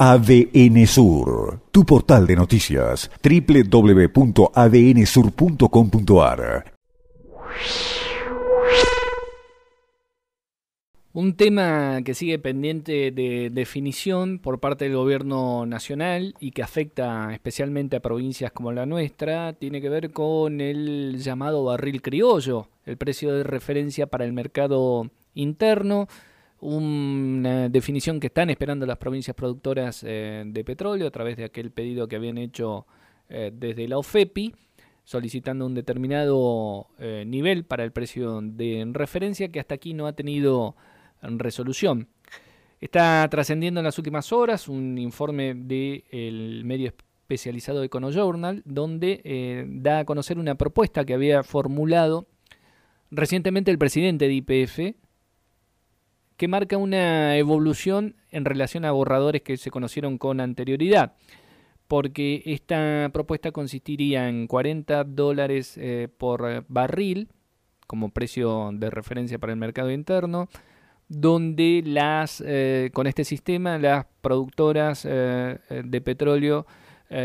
ADN Sur, tu portal de noticias, www.adnsur.com.ar. Un tema que sigue pendiente de definición por parte del gobierno nacional y que afecta especialmente a provincias como la nuestra tiene que ver con el llamado barril criollo, el precio de referencia para el mercado interno una definición que están esperando las provincias productoras eh, de petróleo a través de aquel pedido que habían hecho eh, desde la OFEPI, solicitando un determinado eh, nivel para el precio de referencia que hasta aquí no ha tenido resolución. Está trascendiendo en las últimas horas un informe del medio especializado EconoJournal, donde da a conocer una propuesta que había formulado recientemente el presidente de IPF, que marca una evolución en relación a borradores que se conocieron con anterioridad, porque esta propuesta consistiría en 40 dólares eh, por barril como precio de referencia para el mercado interno, donde las eh, con este sistema las productoras eh, de petróleo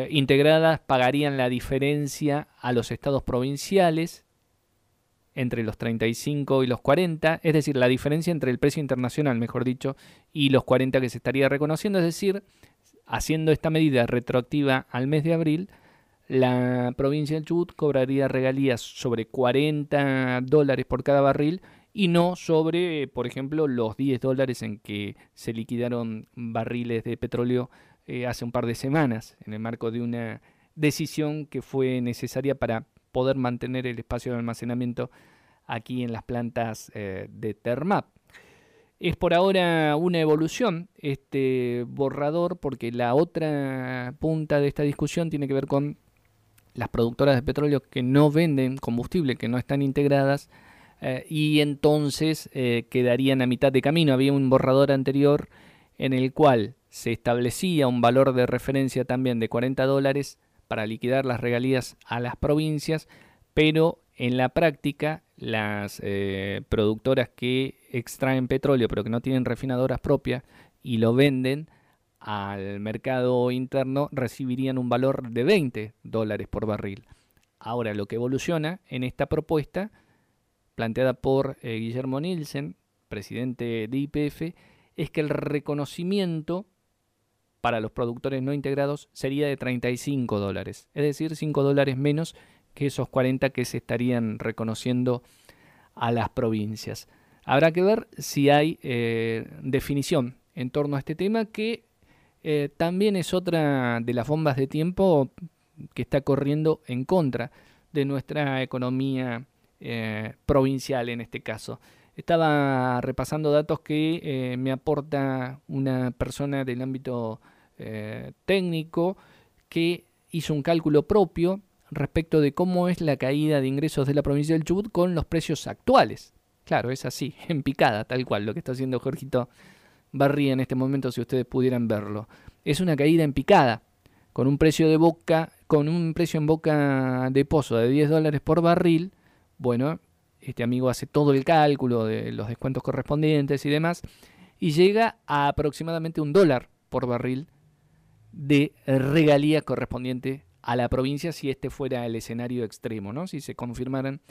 integradas pagarían la diferencia a los estados provinciales entre los 35 y los 40, es decir, la diferencia entre el precio internacional, mejor dicho, y los 40 que se estaría reconociendo, es decir, haciendo esta medida retroactiva al mes de abril, la provincia de Chubut cobraría regalías sobre 40 dólares por cada barril y no sobre, por ejemplo, los 10 dólares en que se liquidaron barriles de petróleo eh, hace un par de semanas, en el marco de una decisión que fue necesaria para poder mantener el espacio de almacenamiento aquí en las plantas eh, de Termap. Es por ahora una evolución este borrador porque la otra punta de esta discusión tiene que ver con las productoras de petróleo que no venden combustible, que no están integradas eh, y entonces eh, quedarían a mitad de camino. Había un borrador anterior en el cual se establecía un valor de referencia también de 40 dólares para liquidar las regalías a las provincias, pero en la práctica las eh, productoras que extraen petróleo pero que no tienen refinadoras propias y lo venden al mercado interno recibirían un valor de 20 dólares por barril. Ahora lo que evoluciona en esta propuesta planteada por eh, Guillermo Nielsen, presidente de IPF, es que el reconocimiento para los productores no integrados sería de 35 dólares, es decir, 5 dólares menos que esos 40 que se estarían reconociendo a las provincias. Habrá que ver si hay eh, definición en torno a este tema, que eh, también es otra de las bombas de tiempo que está corriendo en contra de nuestra economía eh, provincial en este caso. Estaba repasando datos que me aporta una persona del ámbito eh, técnico que hizo un cálculo propio respecto de cómo es la caída de ingresos de la provincia del Chubut con los precios actuales. Claro, es así, en picada, tal cual, lo que está haciendo Jorgito Barría en este momento, si ustedes pudieran verlo. Es una caída en picada, con un precio de boca, con un precio en boca de pozo de 10 dólares por barril. Bueno, este amigo hace todo el cálculo de los descuentos correspondientes y demás, y llega a aproximadamente un dólar por barril de regalía correspondiente a la provincia si este fuera el escenario extremo, ¿no? Si se confirmaran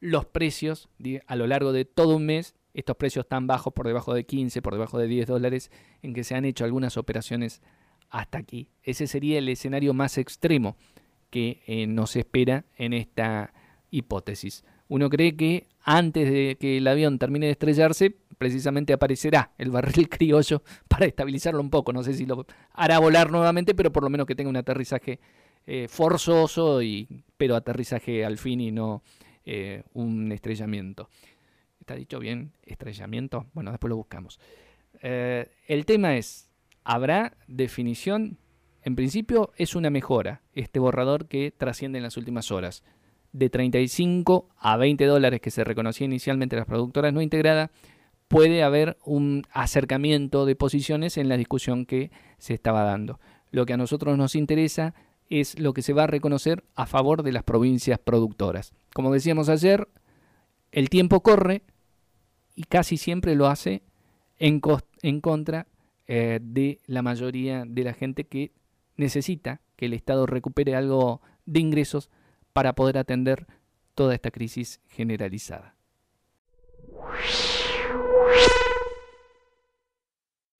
los precios a lo largo de todo un mes, estos precios tan bajos, por debajo de 15, por debajo de 10 dólares, en que se han hecho algunas operaciones hasta aquí. Ese sería el escenario más extremo que eh, nos espera en esta hipótesis. Uno cree que antes de que el avión termine de estrellarse, precisamente aparecerá el barril criollo para estabilizarlo un poco. No sé si lo hará volar nuevamente, pero por lo menos que tenga un aterrizaje eh, forzoso, y, pero aterrizaje al fin y no eh, un estrellamiento. ¿Está dicho bien? ¿Estrellamiento? Bueno, después lo buscamos. Eh, el tema es, ¿habrá definición? En principio es una mejora, este borrador que trasciende en las últimas horas. De 35 a 20 dólares que se reconocía inicialmente las productoras no integradas, puede haber un acercamiento de posiciones en la discusión que se estaba dando. Lo que a nosotros nos interesa es lo que se va a reconocer a favor de las provincias productoras. Como decíamos ayer, el tiempo corre y casi siempre lo hace en, contra eh, de la mayoría de la gente que necesita que el Estado recupere algo de ingresos para poder atender toda esta crisis generalizada.